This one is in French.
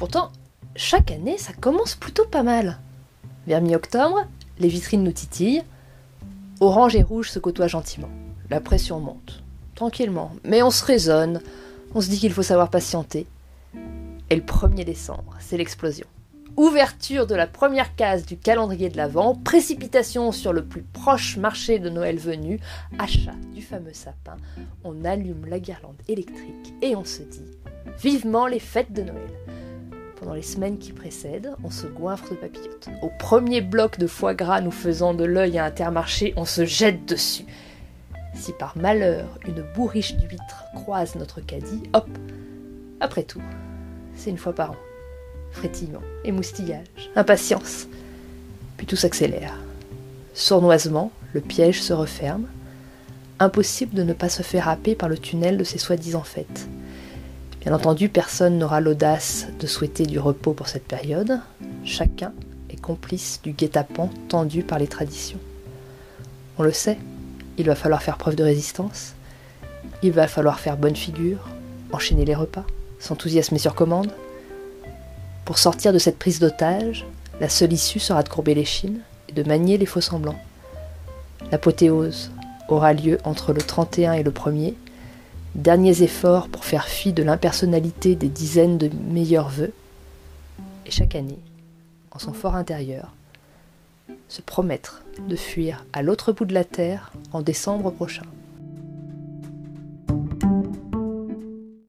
Pourtant, chaque année, ça commence plutôt pas mal. Vers mi-octobre, les vitrines nous titillent. Orange et rouge se côtoient gentiment. La pression monte. Tranquillement. Mais on se raisonne. On se dit qu'il faut savoir patienter. Et le 1er décembre, c'est l'explosion. Ouverture de la première case du calendrier de l'Avent, précipitation sur le plus proche marché de Noël venu, achat du fameux sapin, on allume la guirlande électrique et on se dit vivement les fêtes de Noël. Pendant les semaines qui précèdent, on se goinfre de papillotes. Au premier bloc de foie gras nous faisant de l'œil à Intermarché, on se jette dessus. Si par malheur une bourriche d'huîtres croise notre caddie, hop Après tout, c'est une fois par an. Frétillement, émoustillage, impatience. Puis tout s'accélère. Sournoisement, le piège se referme. Impossible de ne pas se faire happer par le tunnel de ces soi-disant fêtes. Bien entendu, personne n'aura l'audace de souhaiter du repos pour cette période. Chacun est complice du guet-apens tendu par les traditions. On le sait, il va falloir faire preuve de résistance. Il va falloir faire bonne figure, enchaîner les repas, s'enthousiasmer sur commande. Pour sortir de cette prise d'otage, la seule issue sera de courber les chines et de manier les faux semblants. L'apothéose aura lieu entre le 31 et le 1er, derniers efforts pour faire fi de l'impersonnalité des dizaines de meilleurs vœux, et chaque année, en son fort intérieur, se promettre de fuir à l'autre bout de la terre en décembre prochain.